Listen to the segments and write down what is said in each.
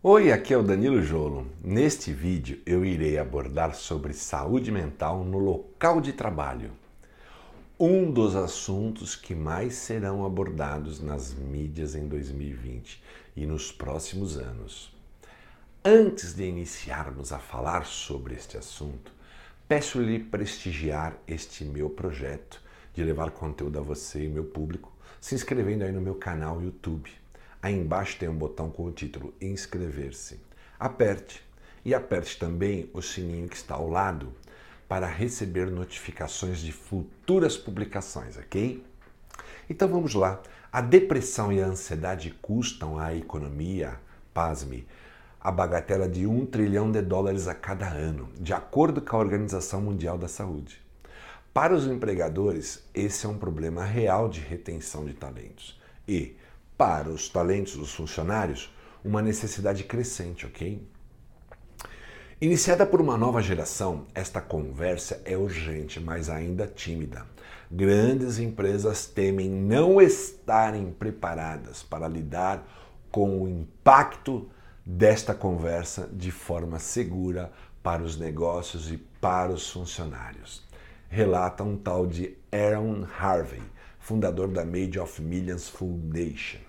Oi, aqui é o Danilo Jolo. Neste vídeo eu irei abordar sobre saúde mental no local de trabalho. Um dos assuntos que mais serão abordados nas mídias em 2020 e nos próximos anos. Antes de iniciarmos a falar sobre este assunto, peço-lhe prestigiar este meu projeto de levar conteúdo a você e meu público, se inscrevendo aí no meu canal YouTube Aí embaixo tem um botão com o título Inscrever-se. Aperte e aperte também o sininho que está ao lado para receber notificações de futuras publicações, ok? Então vamos lá. A depressão e a ansiedade custam à economia, pasme, a bagatela de um trilhão de dólares a cada ano, de acordo com a Organização Mundial da Saúde. Para os empregadores, esse é um problema real de retenção de talentos. E, para os talentos dos funcionários uma necessidade crescente, ok? Iniciada por uma nova geração, esta conversa é urgente, mas ainda tímida. Grandes empresas temem não estarem preparadas para lidar com o impacto desta conversa de forma segura para os negócios e para os funcionários. Relata um tal de Aaron Harvey, fundador da Made of Millions Foundation.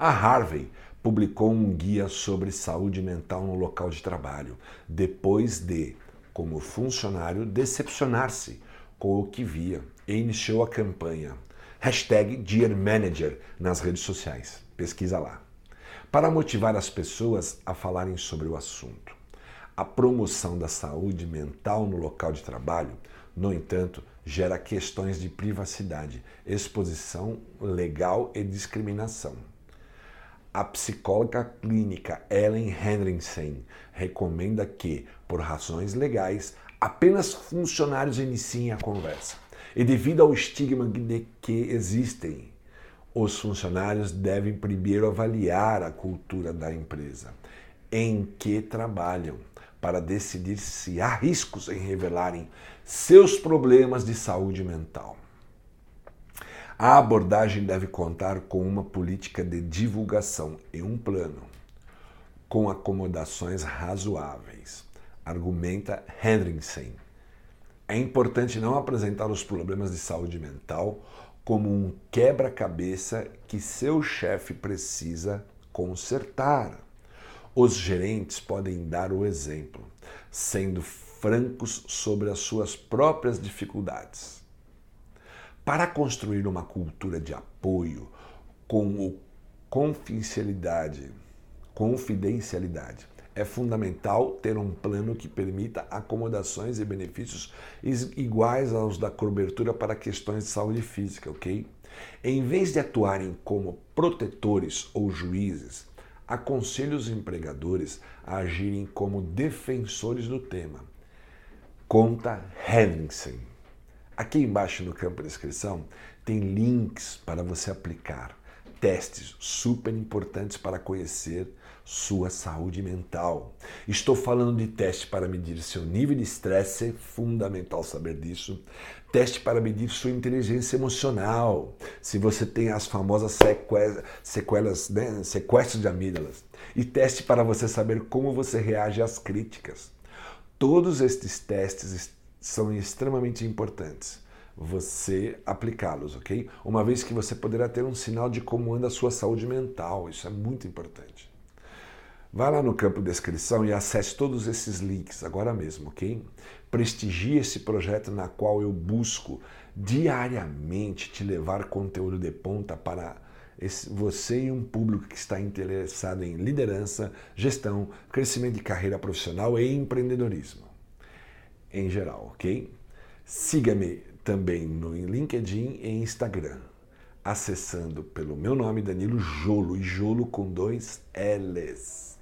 A Harvey publicou um guia sobre saúde mental no local de trabalho, depois de, como funcionário, decepcionar-se com o que via e iniciou a campanha hashtag Dear Manager nas redes sociais. Pesquisa lá. Para motivar as pessoas a falarem sobre o assunto. A promoção da saúde mental no local de trabalho, no entanto, gera questões de privacidade, exposição legal e discriminação. A psicóloga clínica Ellen Henriksen recomenda que, por razões legais, apenas funcionários iniciem a conversa. E devido ao estigma de que existem, os funcionários devem primeiro avaliar a cultura da empresa em que trabalham para decidir se há riscos em revelarem seus problemas de saúde mental. A abordagem deve contar com uma política de divulgação e um plano, com acomodações razoáveis, argumenta Hendrickson. É importante não apresentar os problemas de saúde mental como um quebra-cabeça que seu chefe precisa consertar. Os gerentes podem dar o exemplo, sendo francos sobre as suas próprias dificuldades. Para construir uma cultura de apoio com confidencialidade, confidencialidade, é fundamental ter um plano que permita acomodações e benefícios iguais aos da cobertura para questões de saúde física, ok? Em vez de atuarem como protetores ou juízes, aconselho os empregadores a agirem como defensores do tema. Conta Henningsen. Aqui embaixo no campo de descrição tem links para você aplicar testes super importantes para conhecer sua saúde mental. Estou falando de teste para medir seu nível de estresse, é fundamental saber disso. Teste para medir sua inteligência emocional, se você tem as famosas sequelas, sequelas né, sequestros de amígdalas. E teste para você saber como você reage às críticas. Todos estes testes são extremamente importantes você aplicá-los, ok? Uma vez que você poderá ter um sinal de como anda a sua saúde mental, isso é muito importante. Vá lá no campo de descrição e acesse todos esses links agora mesmo, ok? Prestigie esse projeto na qual eu busco diariamente te levar conteúdo de ponta para esse, você e um público que está interessado em liderança, gestão, crescimento de carreira profissional e empreendedorismo em geral, ok? Siga-me também no LinkedIn e Instagram, acessando pelo meu nome Danilo Jolo e Jolo com dois L's.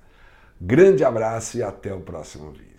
Grande abraço e até o próximo vídeo.